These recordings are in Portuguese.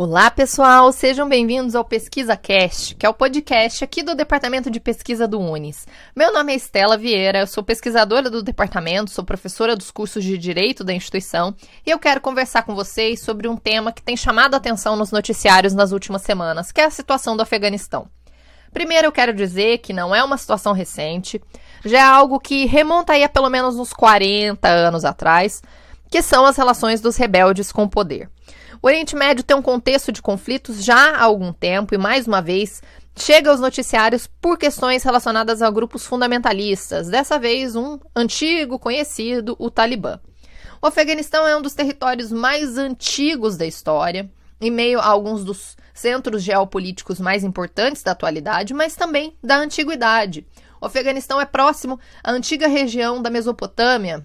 Olá, pessoal! Sejam bem-vindos ao Pesquisa Cast, que é o podcast aqui do Departamento de Pesquisa do UNES. Meu nome é Estela Vieira, eu sou pesquisadora do departamento, sou professora dos cursos de Direito da instituição e eu quero conversar com vocês sobre um tema que tem chamado a atenção nos noticiários nas últimas semanas, que é a situação do Afeganistão. Primeiro, eu quero dizer que não é uma situação recente, já é algo que remonta aí a pelo menos uns 40 anos atrás, que são as relações dos rebeldes com o poder. O Oriente Médio tem um contexto de conflitos já há algum tempo e, mais uma vez, chega aos noticiários por questões relacionadas a grupos fundamentalistas, dessa vez um antigo conhecido, o Talibã. O Afeganistão é um dos territórios mais antigos da história, em meio a alguns dos centros geopolíticos mais importantes da atualidade, mas também da antiguidade. O Afeganistão é próximo à antiga região da Mesopotâmia,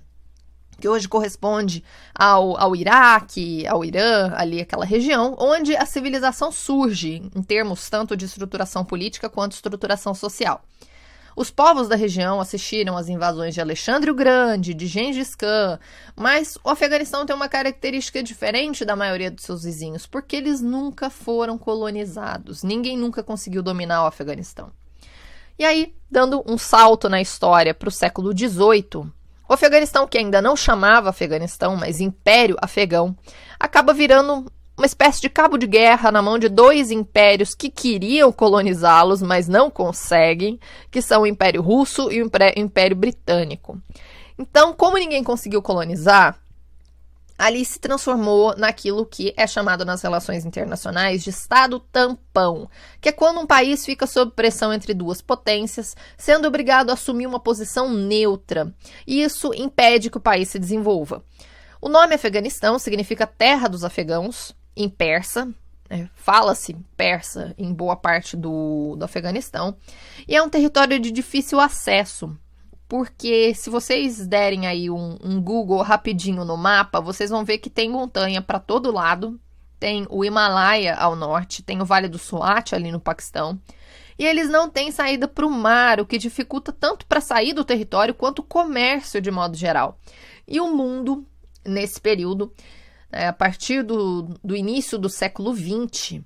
que hoje corresponde ao, ao Iraque, ao Irã, ali aquela região, onde a civilização surge em termos tanto de estruturação política quanto estruturação social. Os povos da região assistiram às invasões de Alexandre o Grande, de Gengis Khan, mas o Afeganistão tem uma característica diferente da maioria dos seus vizinhos, porque eles nunca foram colonizados. Ninguém nunca conseguiu dominar o Afeganistão. E aí, dando um salto na história para o século XVIII, o Afeganistão, que ainda não chamava Afeganistão, mas Império Afegão, acaba virando uma espécie de cabo de guerra na mão de dois impérios que queriam colonizá-los, mas não conseguem, que são o Império Russo e o Império Britânico. Então, como ninguém conseguiu colonizar, ali se transformou naquilo que é chamado nas relações internacionais de Estado tampão, que é quando um país fica sob pressão entre duas potências, sendo obrigado a assumir uma posição neutra, e isso impede que o país se desenvolva. O nome Afeganistão significa terra dos afegãos, em persa, é, fala-se persa em boa parte do, do Afeganistão, e é um território de difícil acesso, porque se vocês derem aí um, um Google rapidinho no mapa, vocês vão ver que tem montanha para todo lado. Tem o Himalaia ao norte, tem o Vale do Swat ali no Paquistão. E eles não têm saída para o mar, o que dificulta tanto para sair do território quanto o comércio de modo geral. E o mundo, nesse período, é, a partir do, do início do século XX,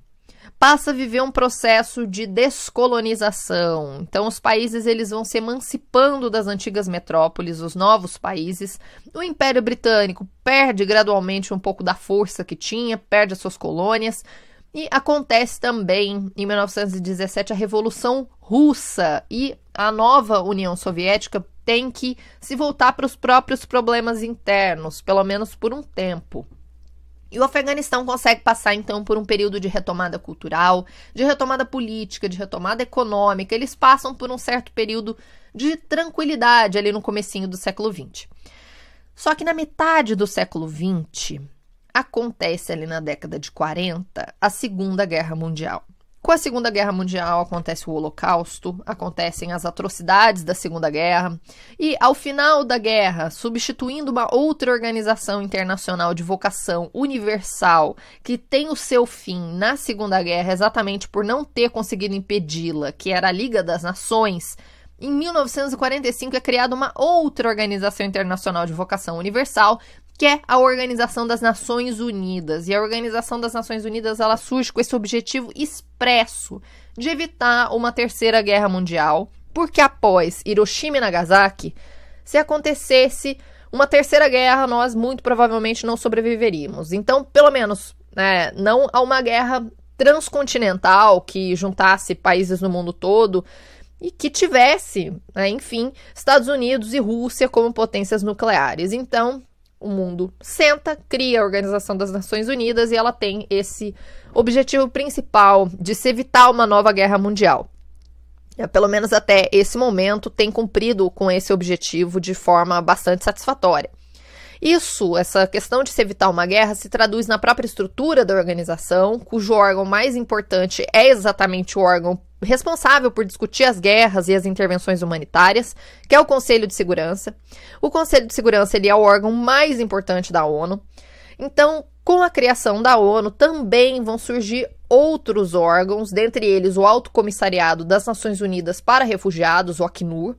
passa a viver um processo de descolonização. Então os países eles vão se emancipando das antigas metrópoles, os novos países. O Império Britânico perde gradualmente um pouco da força que tinha, perde as suas colônias. E acontece também, em 1917, a Revolução Russa e a nova União Soviética tem que se voltar para os próprios problemas internos, pelo menos por um tempo. E o Afeganistão consegue passar então por um período de retomada cultural, de retomada política, de retomada econômica. Eles passam por um certo período de tranquilidade ali no comecinho do século XX. Só que na metade do século XX acontece ali na década de 40 a Segunda Guerra Mundial. Com a Segunda Guerra Mundial acontece o Holocausto, acontecem as atrocidades da Segunda Guerra, e ao final da guerra, substituindo uma outra organização internacional de vocação universal que tem o seu fim na Segunda Guerra exatamente por não ter conseguido impedi-la, que era a Liga das Nações, em 1945 é criada uma outra organização internacional de vocação universal que é a Organização das Nações Unidas. E a Organização das Nações Unidas ela surge com esse objetivo expresso de evitar uma terceira guerra mundial, porque após Hiroshima e Nagasaki, se acontecesse uma terceira guerra, nós muito provavelmente não sobreviveríamos. Então, pelo menos, né, não a uma guerra transcontinental que juntasse países no mundo todo e que tivesse, né, enfim, Estados Unidos e Rússia como potências nucleares. Então, o mundo senta, cria a Organização das Nações Unidas e ela tem esse objetivo principal de se evitar uma nova guerra mundial. É, pelo menos até esse momento, tem cumprido com esse objetivo de forma bastante satisfatória. Isso, essa questão de se evitar uma guerra, se traduz na própria estrutura da organização, cujo órgão mais importante é exatamente o órgão responsável por discutir as guerras e as intervenções humanitárias, que é o Conselho de Segurança. O Conselho de Segurança ele é o órgão mais importante da ONU. Então, com a criação da ONU, também vão surgir outros órgãos, dentre eles o Alto Comissariado das Nações Unidas para Refugiados, o Acnur.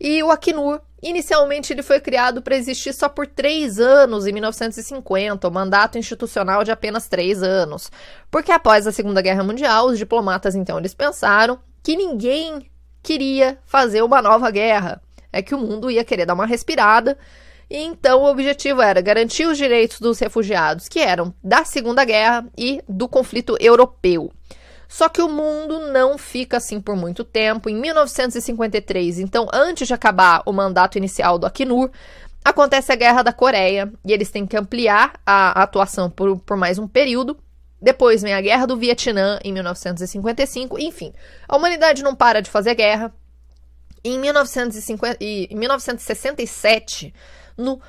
E o Acnur Inicialmente, ele foi criado para existir só por três anos, em 1950, o mandato institucional de apenas três anos. Porque após a Segunda Guerra Mundial, os diplomatas então eles pensaram que ninguém queria fazer uma nova guerra. É que o mundo ia querer dar uma respirada. E então o objetivo era garantir os direitos dos refugiados, que eram da Segunda Guerra e do conflito europeu. Só que o mundo não fica assim por muito tempo. Em 1953, então antes de acabar o mandato inicial do Acnur, acontece a Guerra da Coreia e eles têm que ampliar a atuação por, por mais um período. Depois vem a Guerra do Vietnã em 1955. Enfim, a humanidade não para de fazer guerra. Em, 1950, em 1967, no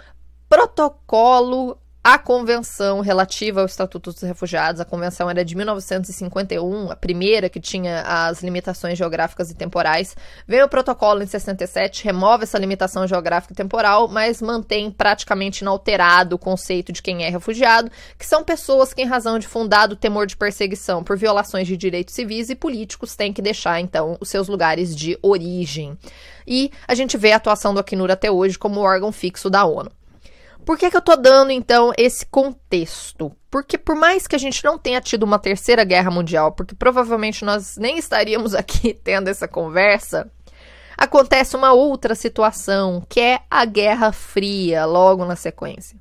protocolo a convenção relativa ao Estatuto dos Refugiados, a convenção era de 1951, a primeira que tinha as limitações geográficas e temporais. Vem o protocolo em 67, remove essa limitação geográfica e temporal, mas mantém praticamente inalterado o conceito de quem é refugiado, que são pessoas que, em razão de fundado temor de perseguição por violações de direitos civis e políticos, têm que deixar, então, os seus lugares de origem. E a gente vê a atuação do Acnur até hoje como órgão fixo da ONU. Por que, que eu tô dando, então, esse contexto? Porque por mais que a gente não tenha tido uma terceira guerra mundial, porque provavelmente nós nem estaríamos aqui tendo essa conversa, acontece uma outra situação, que é a Guerra Fria, logo na sequência.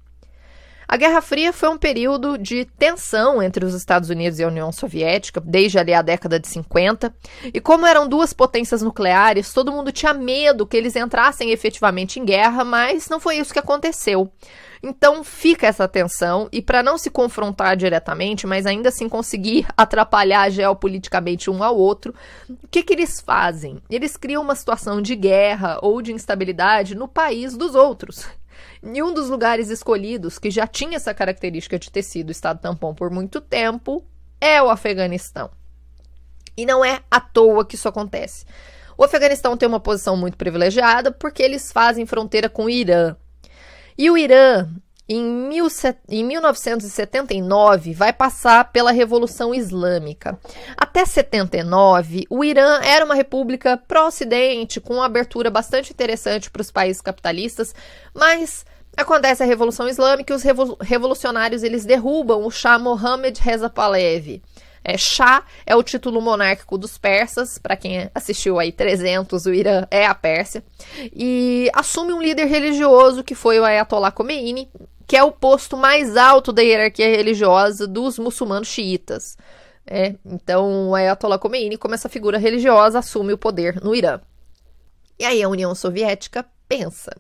A Guerra Fria foi um período de tensão entre os Estados Unidos e a União Soviética, desde ali a década de 50. E como eram duas potências nucleares, todo mundo tinha medo que eles entrassem efetivamente em guerra, mas não foi isso que aconteceu. Então fica essa tensão, e para não se confrontar diretamente, mas ainda assim conseguir atrapalhar geopoliticamente um ao outro, o que, que eles fazem? Eles criam uma situação de guerra ou de instabilidade no país dos outros. Em um dos lugares escolhidos, que já tinha essa característica de ter sido Estado tampão por muito tempo, é o Afeganistão. E não é à toa que isso acontece. O Afeganistão tem uma posição muito privilegiada porque eles fazem fronteira com o Irã. E o Irã em, mil, em 1979, vai passar pela Revolução Islâmica. Até 79, o Irã era uma república pró-ocidente, com uma abertura bastante interessante para os países capitalistas, mas acontece a Revolução Islâmica e os revolucionários eles derrubam o Shah Mohammed Reza Pahlavi. É, Shah é o título monárquico dos persas, para quem assistiu aí 300, o Irã é a Pérsia, e assume um líder religioso que foi o Ayatollah Khomeini, que é o posto mais alto da hierarquia religiosa dos muçulmanos xiitas. É, então, o Ayatollah Khomeini, como essa figura religiosa, assume o poder no Irã. E aí a União Soviética pensa: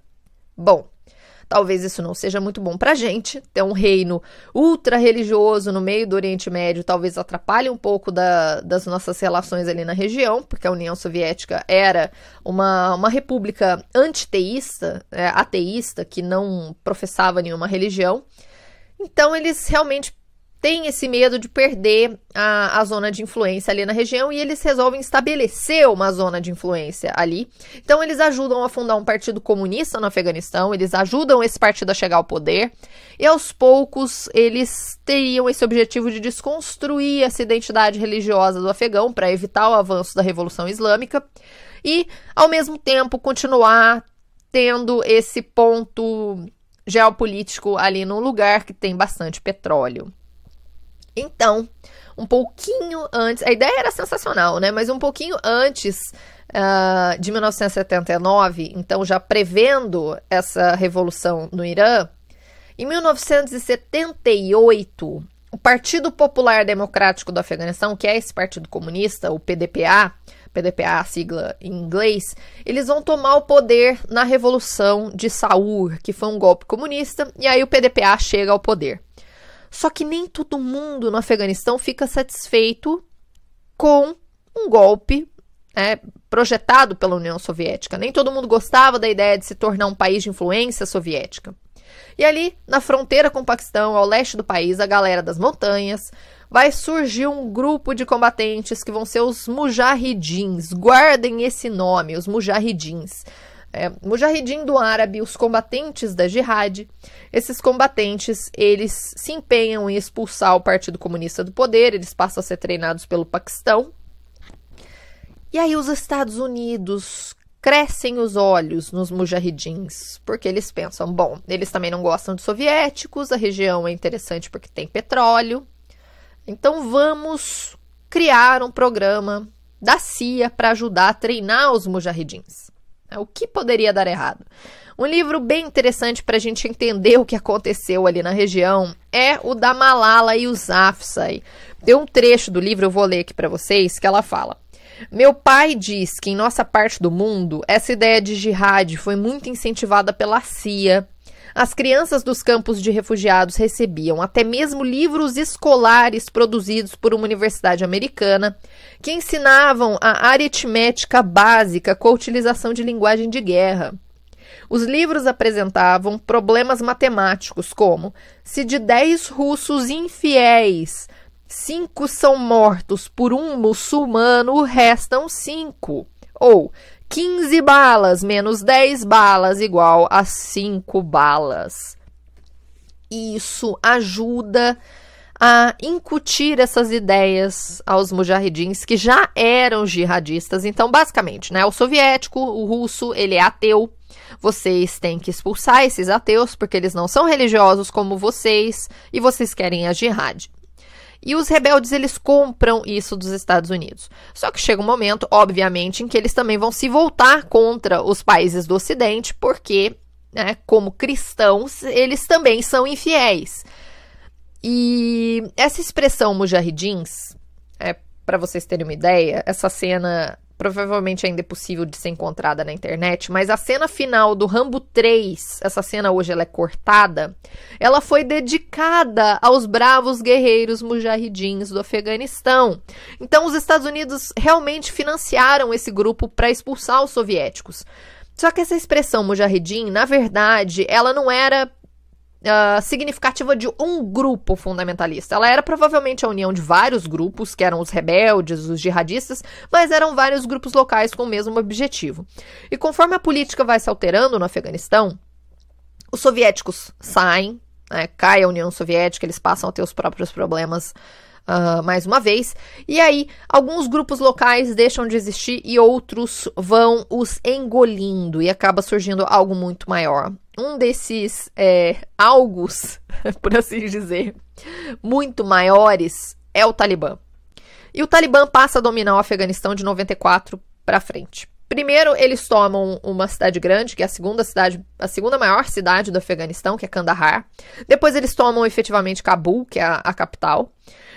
bom, Talvez isso não seja muito bom para a gente. Ter um reino ultra religioso no meio do Oriente Médio talvez atrapalhe um pouco da, das nossas relações ali na região, porque a União Soviética era uma, uma república antiteísta, é, ateísta, que não professava nenhuma religião. Então eles realmente têm esse medo de perder a, a zona de influência ali na região e eles resolvem estabelecer uma zona de influência ali. Então, eles ajudam a fundar um partido comunista no Afeganistão, eles ajudam esse partido a chegar ao poder e aos poucos eles teriam esse objetivo de desconstruir essa identidade religiosa do afegão para evitar o avanço da Revolução Islâmica e, ao mesmo tempo, continuar tendo esse ponto geopolítico ali num lugar que tem bastante petróleo. Então, um pouquinho antes, a ideia era sensacional, né? Mas um pouquinho antes uh, de 1979, então já prevendo essa revolução no Irã, em 1978, o Partido Popular Democrático do Afeganistão, que é esse partido comunista, o PDPA, PDPA, sigla em inglês, eles vão tomar o poder na Revolução de Saur, que foi um golpe comunista, e aí o PDPA chega ao poder. Só que nem todo mundo no Afeganistão fica satisfeito com um golpe é, projetado pela União Soviética. Nem todo mundo gostava da ideia de se tornar um país de influência soviética. E ali, na fronteira com o Paquistão, ao leste do país, a galera das montanhas, vai surgir um grupo de combatentes que vão ser os mujahidins. Guardem esse nome, os mujahidins. É, Mujahidin do árabe, os combatentes da jihad. Esses combatentes, eles se empenham em expulsar o Partido Comunista do poder, eles passam a ser treinados pelo Paquistão. E aí os Estados Unidos crescem os olhos nos mujahidins, porque eles pensam, bom, eles também não gostam de soviéticos, a região é interessante porque tem petróleo. Então vamos criar um programa da CIA para ajudar a treinar os mujahidins. O que poderia dar errado? Um livro bem interessante para a gente entender o que aconteceu ali na região é o da Malala Yousafzai. Tem um trecho do livro, eu vou ler aqui para vocês, que ela fala. Meu pai diz que em nossa parte do mundo, essa ideia de jihad foi muito incentivada pela CIA. As crianças dos campos de refugiados recebiam até mesmo livros escolares produzidos por uma universidade americana que ensinavam a aritmética básica com a utilização de linguagem de guerra. Os livros apresentavam problemas matemáticos, como se de 10 russos infiéis cinco são mortos por um muçulmano, restam cinco. Ou 15 balas menos 10 balas igual a 5 balas. Isso ajuda a incutir essas ideias aos mujahidins que já eram jihadistas. Então, basicamente, né, o soviético, o russo, ele é ateu. Vocês têm que expulsar esses ateus porque eles não são religiosos como vocês e vocês querem a jihad. E os rebeldes eles compram isso dos Estados Unidos. Só que chega um momento, obviamente, em que eles também vão se voltar contra os países do Ocidente, porque, né, como cristãos, eles também são infiéis. E essa expressão mujahidins, é, para vocês terem uma ideia, essa cena provavelmente ainda é possível de ser encontrada na internet, mas a cena final do Rambo 3, essa cena hoje ela é cortada, ela foi dedicada aos bravos guerreiros mujahidins do Afeganistão. Então os Estados Unidos realmente financiaram esse grupo para expulsar os soviéticos. Só que essa expressão mujahidin, na verdade, ela não era uh, significativa de um grupo fundamentalista. Ela era provavelmente a união de vários grupos, que eram os rebeldes, os jihadistas, mas eram vários grupos locais com o mesmo objetivo. E conforme a política vai se alterando no Afeganistão, os soviéticos saem, né, cai a União Soviética, eles passam a ter os próprios problemas Uh, mais uma vez. E aí, alguns grupos locais deixam de existir e outros vão os engolindo e acaba surgindo algo muito maior um desses é, algos, por assim dizer, muito maiores é o Talibã. E o Talibã passa a dominar o Afeganistão de 94 para frente. Primeiro, eles tomam uma cidade grande, que é a segunda cidade, a segunda maior cidade do Afeganistão, que é Kandahar. Depois eles tomam efetivamente Cabul, que é a, a capital.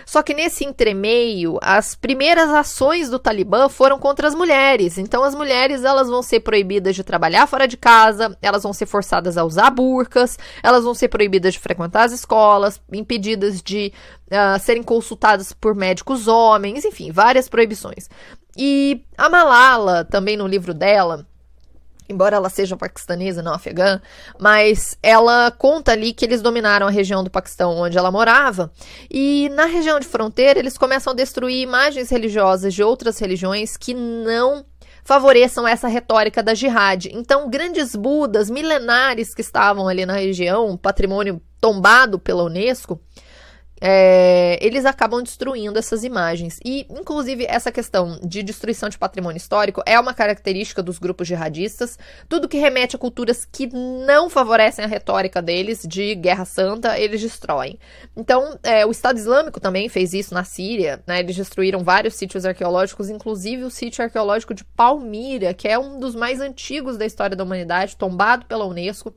Só que nesse entremeio, as primeiras ações do Talibã foram contra as mulheres. Então as mulheres elas vão ser proibidas de trabalhar fora de casa, elas vão ser forçadas a usar burcas, elas vão ser proibidas de frequentar as escolas, impedidas de uh, serem consultadas por médicos homens, enfim, várias proibições. E a Malala, também no livro dela, embora ela seja paquistanesa, não afegã, mas ela conta ali que eles dominaram a região do Paquistão onde ela morava, e na região de fronteira eles começam a destruir imagens religiosas de outras religiões que não favoreçam essa retórica da jihad. Então, grandes budas milenares que estavam ali na região, patrimônio tombado pela Unesco, é, eles acabam destruindo essas imagens. E, inclusive, essa questão de destruição de patrimônio histórico é uma característica dos grupos jihadistas. Tudo que remete a culturas que não favorecem a retórica deles de guerra santa, eles destroem. Então, é, o Estado Islâmico também fez isso na Síria. Né? Eles destruíram vários sítios arqueológicos, inclusive o sítio arqueológico de Palmira, que é um dos mais antigos da história da humanidade, tombado pela Unesco.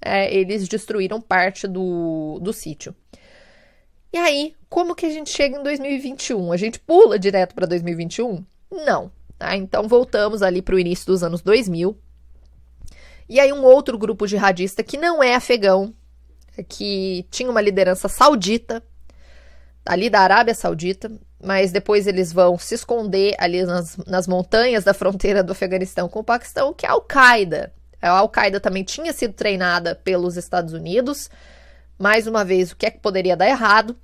É, eles destruíram parte do, do sítio. E aí, como que a gente chega em 2021? A gente pula direto para 2021? Não. Tá? Então voltamos ali para o início dos anos 2000. E aí um outro grupo jihadista que não é afegão, que tinha uma liderança saudita, ali da Arábia Saudita, mas depois eles vão se esconder ali nas, nas montanhas da fronteira do Afeganistão com o Paquistão, que é a Al-Qaeda. A Al-Qaeda também tinha sido treinada pelos Estados Unidos, mais uma vez, o que é que poderia dar errado.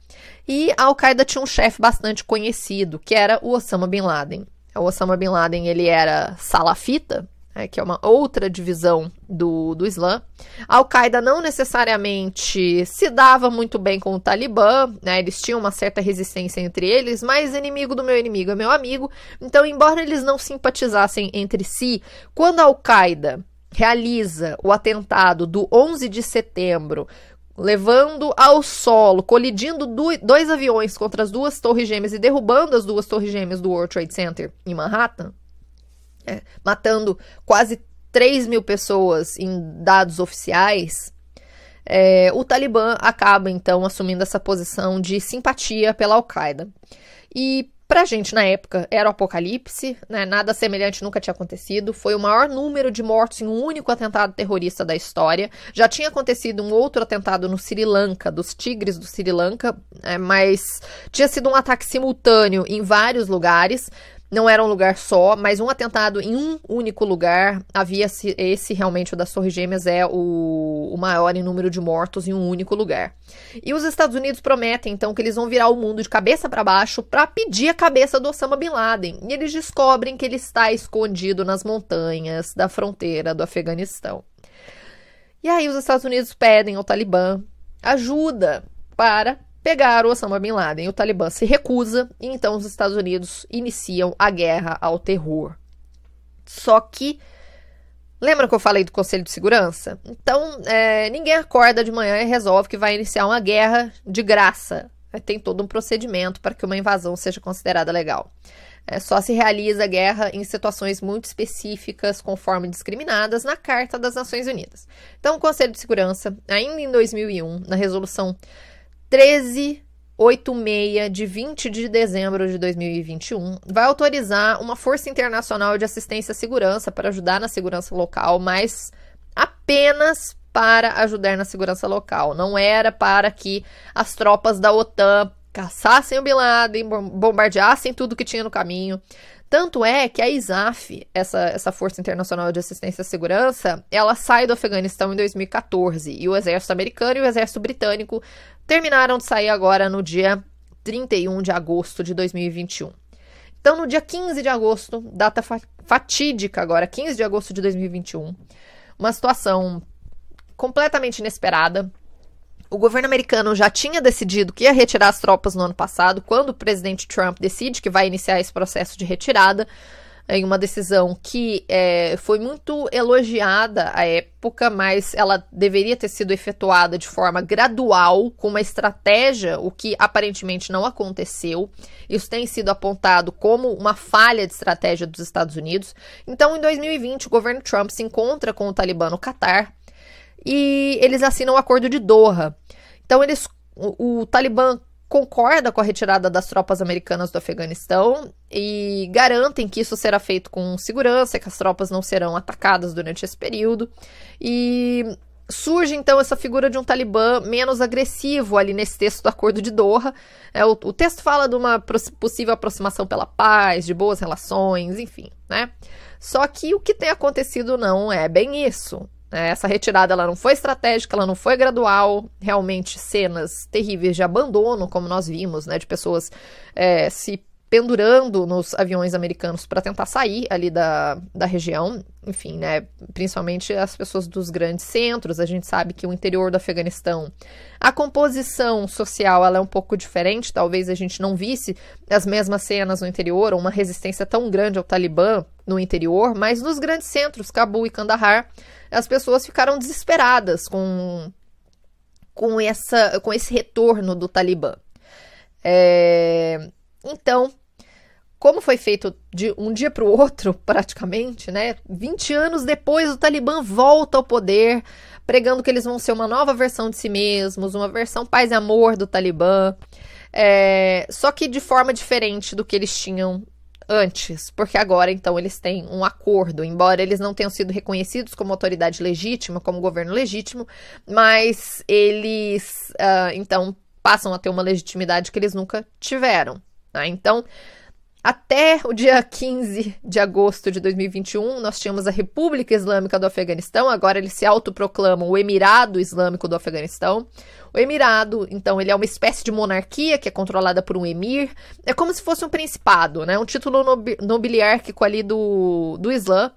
E a Al-Qaeda tinha um chefe bastante conhecido, que era o Osama Bin Laden. O Osama Bin Laden, ele era salafita, é, que é uma outra divisão do, do Islã. A Al-Qaeda não necessariamente se dava muito bem com o Talibã, né? Eles tinham uma certa resistência entre eles, mas inimigo do meu inimigo é meu amigo. Então, embora eles não simpatizassem entre si, quando a Al-Qaeda realiza o atentado do 11 de setembro levando ao solo, colidindo dois aviões contra as duas torres gêmeas e derrubando as duas torres gêmeas do World Trade Center em Manhattan, é, matando quase 3 mil pessoas em dados oficiais, é, o Talibã acaba então assumindo essa posição de simpatia pela Al-Qaeda. E Pra gente, na época, era o apocalipse, né? Nada semelhante nunca tinha acontecido. Foi o maior número de mortos em um único atentado terrorista da história. Já tinha acontecido um outro atentado no Sri Lanka, dos tigres do Sri Lanka, é, mas tinha sido um ataque simultâneo em vários lugares não era um lugar só, mas um atentado em um único lugar. Havia esse realmente, o das Torres Gêmeas, é o, o maior em número de mortos em um único lugar. E os Estados Unidos prometem, então, que eles vão virar o mundo de cabeça para baixo para pedir a cabeça do Osama Bin Laden. E eles descobrem que ele está escondido nas montanhas da fronteira do Afeganistão. E aí os Estados Unidos pedem ao Talibã ajuda para pegar o Osama Bin Laden. O Talibã se recusa e então os Estados Unidos iniciam a guerra ao terror. Só que Lembra que eu falei do Conselho de Segurança? Então, é, ninguém acorda de manhã e resolve que vai iniciar uma guerra de graça. Tem todo um procedimento para que uma invasão seja considerada legal. É, só se realiza a guerra em situações muito específicas, conforme discriminadas na Carta das Nações Unidas. Então, o Conselho de Segurança, ainda em 2001, na resolução 1386 de 20 de dezembro de 2021 vai autorizar uma força internacional de assistência à segurança para ajudar na segurança local, mas apenas para ajudar na segurança local. Não era para que as tropas da OTAN caçassem o Bin Laden, bombardeassem tudo que tinha no caminho. Tanto é que a ISAF, essa, essa Força Internacional de Assistência à Segurança, ela sai do Afeganistão em 2014 e o exército americano e o exército britânico terminaram de sair agora no dia 31 de agosto de 2021. Então, no dia 15 de agosto, data fatídica agora, 15 de agosto de 2021, uma situação completamente inesperada. O governo americano já tinha decidido que ia retirar as tropas no ano passado, quando o presidente Trump decide que vai iniciar esse processo de retirada em uma decisão que é, foi muito elogiada à época, mas ela deveria ter sido efetuada de forma gradual, com uma estratégia, o que aparentemente não aconteceu. Isso tem sido apontado como uma falha de estratégia dos Estados Unidos. Então, em 2020, o governo Trump se encontra com o Talibã no Catar e eles assinam o Acordo de Doha. Então, eles, o, o Talibã concorda com a retirada das tropas americanas do Afeganistão e garantem que isso será feito com segurança, que as tropas não serão atacadas durante esse período. E surge então essa figura de um talibã menos agressivo ali nesse texto do Acordo de Doha. É, o, o texto fala de uma possível aproximação pela paz, de boas relações, enfim, né? Só que o que tem acontecido não é bem isso. É, essa retirada ela não foi estratégica, ela não foi gradual. Realmente, cenas terríveis de abandono, como nós vimos, né, de pessoas é, se pendurando nos aviões americanos para tentar sair ali da, da região. Enfim, né, principalmente as pessoas dos grandes centros. A gente sabe que o interior do Afeganistão, a composição social ela é um pouco diferente. Talvez a gente não visse as mesmas cenas no interior, ou uma resistência tão grande ao Talibã no interior, mas nos grandes centros, Cabul e Kandahar as pessoas ficaram desesperadas com, com, essa, com esse retorno do Talibã. É, então, como foi feito de um dia para o outro, praticamente, né? 20 anos depois, o Talibã volta ao poder, pregando que eles vão ser uma nova versão de si mesmos, uma versão paz e amor do Talibã. É, só que de forma diferente do que eles tinham antes, porque agora então eles têm um acordo, embora eles não tenham sido reconhecidos como autoridade legítima, como governo legítimo, mas eles uh, então passam a ter uma legitimidade que eles nunca tiveram. Né? Então, até o dia 15 de agosto de 2021, nós tínhamos a República Islâmica do Afeganistão, agora eles se autoproclamam o Emirado Islâmico do Afeganistão. O Emirado, então, ele é uma espécie de monarquia que é controlada por um emir. É como se fosse um principado, né? Um título nobiliárquico ali do, do Islã.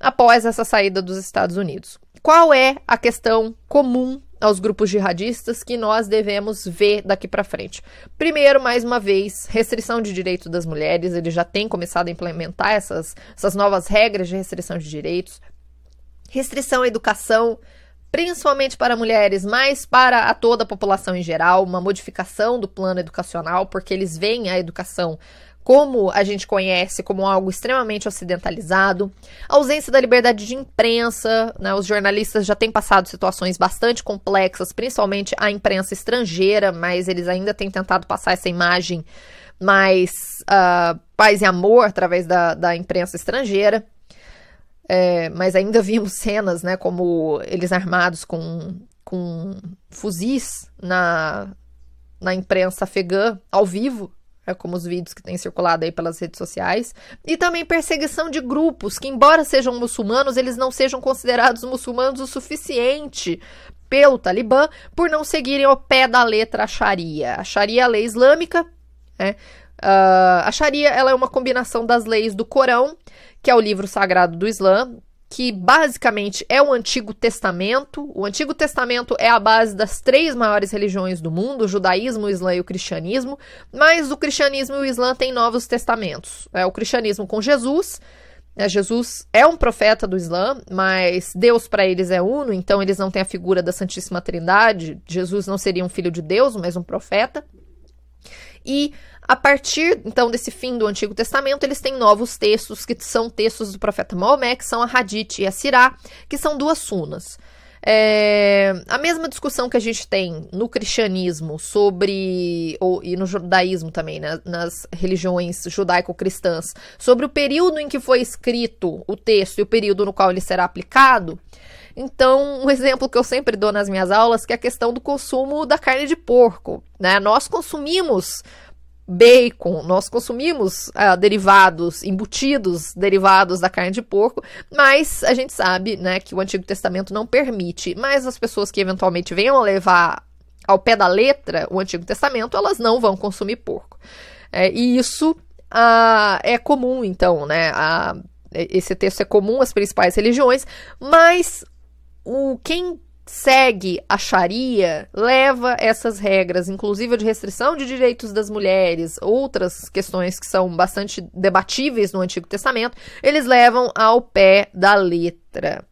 após essa saída dos Estados Unidos. Qual é a questão comum aos grupos jihadistas que nós devemos ver daqui para frente. Primeiro, mais uma vez, restrição de direitos das mulheres. Ele já tem começado a implementar essas, essas novas regras de restrição de direitos. Restrição à educação, principalmente para mulheres, mas para a toda a população em geral. Uma modificação do plano educacional, porque eles veem a educação como a gente conhece como algo extremamente ocidentalizado, a ausência da liberdade de imprensa, né? os jornalistas já têm passado situações bastante complexas, principalmente a imprensa estrangeira, mas eles ainda têm tentado passar essa imagem mais uh, paz e amor através da, da imprensa estrangeira. É, mas ainda vimos cenas, né, como eles armados com, com fuzis na, na imprensa afegã, ao vivo, como os vídeos que têm circulado aí pelas redes sociais, e também perseguição de grupos que, embora sejam muçulmanos, eles não sejam considerados muçulmanos o suficiente pelo Talibã por não seguirem ao pé da letra a Sharia. A Sharia é a lei islâmica, né? Uh, a Sharia ela é uma combinação das leis do Corão, que é o livro sagrado do Islã, que basicamente é o Antigo Testamento. O Antigo Testamento é a base das três maiores religiões do mundo: o judaísmo, o islã e o cristianismo. Mas o cristianismo e o islã têm novos testamentos. É o cristianismo com Jesus. É, Jesus é um profeta do Islã, mas Deus para eles é uno, então eles não têm a figura da Santíssima Trindade. Jesus não seria um filho de Deus, mas um profeta. E a partir, então, desse fim do Antigo Testamento, eles têm novos textos, que são textos do profeta Maomé, que são a Hadith e a Sirá, que são duas sunas. É, a mesma discussão que a gente tem no cristianismo sobre, ou, e no judaísmo também, né, nas religiões judaico-cristãs, sobre o período em que foi escrito o texto e o período no qual ele será aplicado. Então, um exemplo que eu sempre dou nas minhas aulas que é a questão do consumo da carne de porco. Né? Nós consumimos bacon, nós consumimos uh, derivados, embutidos derivados da carne de porco, mas a gente sabe, né, que o Antigo Testamento não permite. Mas as pessoas que eventualmente venham a levar ao pé da letra o Antigo Testamento, elas não vão consumir porco. É, e isso uh, é comum, então, né? Esse texto é comum às principais religiões, mas o quem segue a Sharia leva essas regras, inclusive de restrição de direitos das mulheres, outras questões que são bastante debatíveis no Antigo Testamento, eles levam ao pé da letra.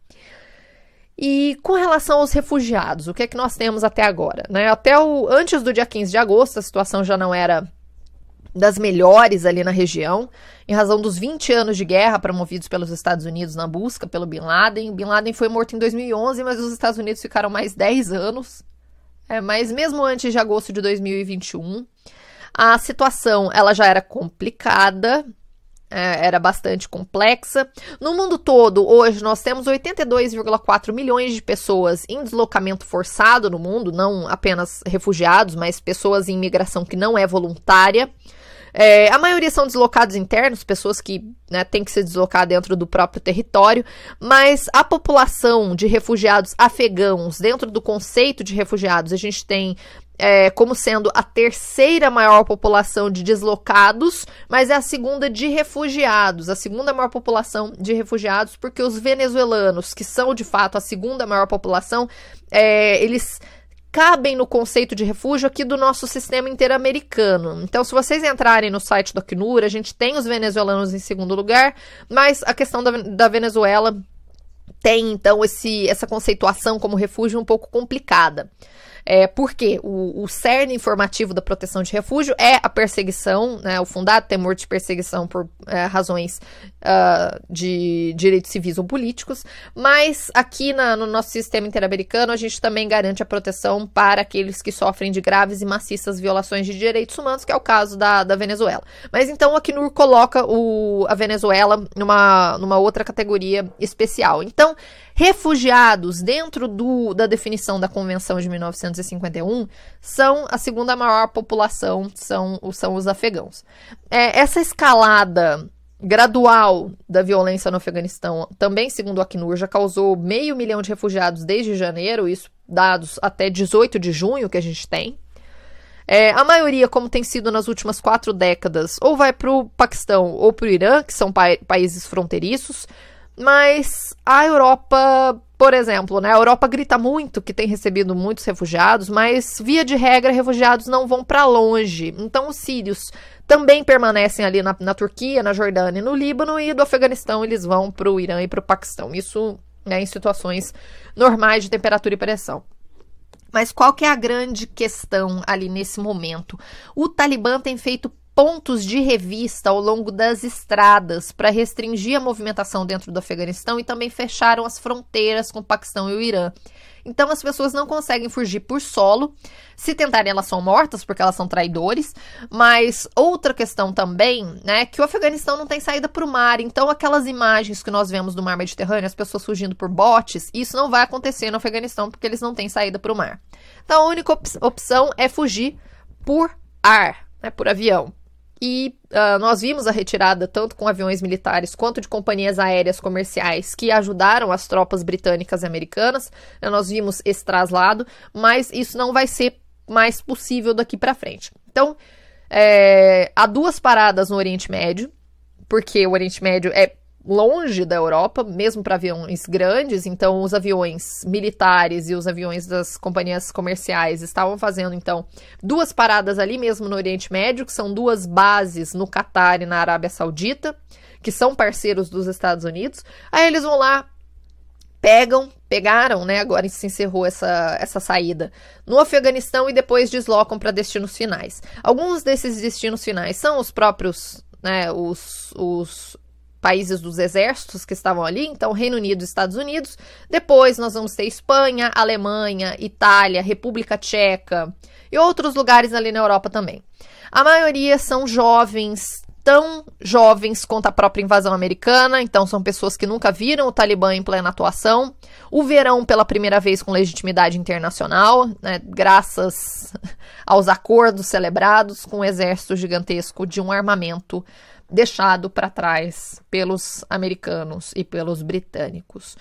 E com relação aos refugiados, o que é que nós temos até agora? Né? Até o antes do dia 15 de agosto, a situação já não era das melhores ali na região, em razão dos 20 anos de guerra promovidos pelos Estados Unidos na busca pelo Bin Laden. Bin Laden foi morto em 2011, mas os Estados Unidos ficaram mais 10 anos. É, mas mesmo antes de agosto de 2021, a situação ela já era complicada, é, era bastante complexa. No mundo todo, hoje nós temos 82,4 milhões de pessoas em deslocamento forçado no mundo, não apenas refugiados, mas pessoas em migração que não é voluntária. É, a maioria são deslocados internos, pessoas que né, têm que se deslocar dentro do próprio território, mas a população de refugiados afegãos, dentro do conceito de refugiados, a gente tem é, como sendo a terceira maior população de deslocados, mas é a segunda de refugiados, a segunda maior população de refugiados, porque os venezuelanos, que são de fato a segunda maior população, é, eles cabem no conceito de refúgio aqui do nosso sistema interamericano. Então, se vocês entrarem no site do Acnur, a gente tem os venezuelanos em segundo lugar, mas a questão da, da Venezuela tem, então, esse, essa conceituação como refúgio um pouco complicada. É, porque o, o cerne informativo da proteção de refúgio é a perseguição, né, o fundado temor de perseguição por é, razões uh, de direitos civis ou políticos, mas aqui na, no nosso sistema interamericano a gente também garante a proteção para aqueles que sofrem de graves e maciças violações de direitos humanos, que é o caso da, da Venezuela. Mas então o Acnur coloca o, a Venezuela numa, numa outra categoria especial. Então, refugiados dentro do, da definição da Convenção de 1951 são a segunda maior população, são, são os afegãos. É, essa escalada gradual da violência no Afeganistão, também segundo o Acnur, já causou meio milhão de refugiados desde janeiro, isso dados até 18 de junho que a gente tem. É, a maioria, como tem sido nas últimas quatro décadas, ou vai para o Paquistão ou para o Irã, que são pa países fronteiriços, mas a Europa, por exemplo, né? A Europa grita muito que tem recebido muitos refugiados, mas via de regra, refugiados não vão para longe. Então, os sírios também permanecem ali na, na, Turquia, na Jordânia e no Líbano, e do Afeganistão eles vão para o Irã e para o Paquistão. Isso né, em situações normais de temperatura e pressão. Mas qual que é a grande questão ali nesse momento? O Talibã tem feito pontos de revista ao longo das estradas para restringir a movimentação dentro do Afeganistão e também fecharam as fronteiras com o Paquistão e o Irã. Então as pessoas não conseguem fugir por solo. Se tentarem, elas são mortas porque elas são traidores. Mas outra questão também, né, que o Afeganistão não tem saída para o mar. Então aquelas imagens que nós vemos do Mar Mediterrâneo, as pessoas fugindo por botes, isso não vai acontecer no Afeganistão porque eles não têm saída para o mar. Então a única op opção é fugir por ar, né, por avião. E uh, nós vimos a retirada tanto com aviões militares quanto de companhias aéreas comerciais que ajudaram as tropas britânicas e americanas. Né, nós vimos esse traslado, mas isso não vai ser mais possível daqui para frente. Então, é, há duas paradas no Oriente Médio, porque o Oriente Médio é longe da Europa, mesmo para aviões grandes, então os aviões militares e os aviões das companhias comerciais estavam fazendo então duas paradas ali mesmo no Oriente Médio, que são duas bases no Catar e na Arábia Saudita, que são parceiros dos Estados Unidos. Aí eles vão lá, pegam, pegaram, né? Agora se encerrou essa, essa saída no Afeganistão e depois deslocam para destinos finais. Alguns desses destinos finais são os próprios, né? Os, os países dos exércitos que estavam ali, então Reino Unido e Estados Unidos. Depois nós vamos ter Espanha, Alemanha, Itália, República Tcheca e outros lugares ali na Europa também. A maioria são jovens, tão jovens quanto a própria invasão americana, então são pessoas que nunca viram o Talibã em plena atuação. O verão pela primeira vez com legitimidade internacional, né, graças aos acordos celebrados com um exército gigantesco de um armamento deixado para trás pelos americanos e pelos britânicos.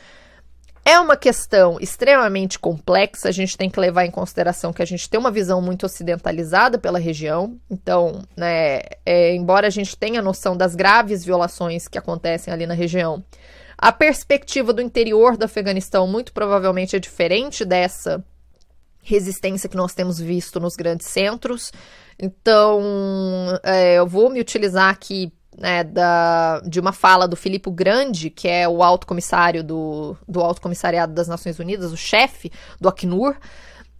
É uma questão extremamente complexa, a gente tem que levar em consideração que a gente tem uma visão muito ocidentalizada pela região, então, né, é, embora a gente tenha noção das graves violações que acontecem ali na região, a perspectiva do interior do Afeganistão muito provavelmente é diferente dessa resistência que nós temos visto nos grandes centros. Então, é, eu vou me utilizar aqui né, da, de uma fala do Filipe Grande, que é o alto comissário do, do Alto Comissariado das Nações Unidas, o chefe do Acnur.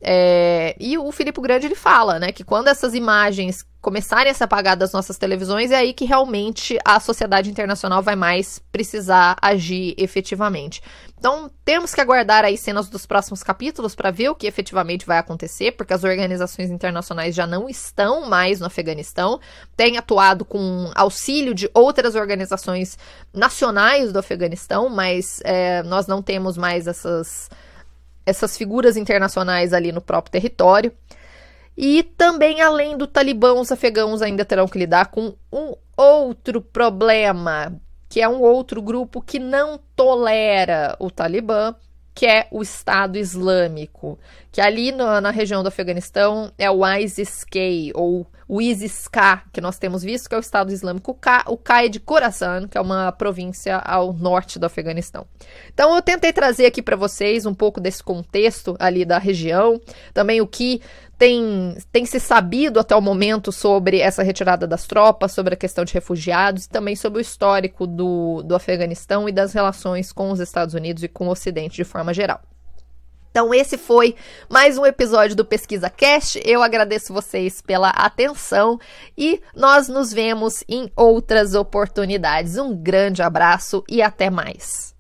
É, e o Filipe Grande ele fala, né, que quando essas imagens começarem a se apagar das nossas televisões, é aí que realmente a sociedade internacional vai mais precisar agir efetivamente. Então, temos que aguardar aí cenas dos próximos capítulos para ver o que efetivamente vai acontecer, porque as organizações internacionais já não estão mais no Afeganistão, têm atuado com auxílio de outras organizações nacionais do Afeganistão, mas é, nós não temos mais essas, essas figuras internacionais ali no próprio território. E também, além do Talibã, os afegãos ainda terão que lidar com um outro problema, que é um outro grupo que não tolera o Talibã, que é o Estado Islâmico, que ali no, na região do Afeganistão é o ISIS-K, ou o ISIS-K, que nós temos visto, que é o Estado Islâmico K, o K é de Khorasan, que é uma província ao norte do Afeganistão. Então eu tentei trazer aqui para vocês um pouco desse contexto ali da região, também o que tem, tem se sabido até o momento sobre essa retirada das tropas, sobre a questão de refugiados e também sobre o histórico do, do Afeganistão e das relações com os Estados Unidos e com o Ocidente de forma geral. Então, esse foi mais um episódio do Pesquisa Cast. Eu agradeço vocês pela atenção e nós nos vemos em outras oportunidades. Um grande abraço e até mais.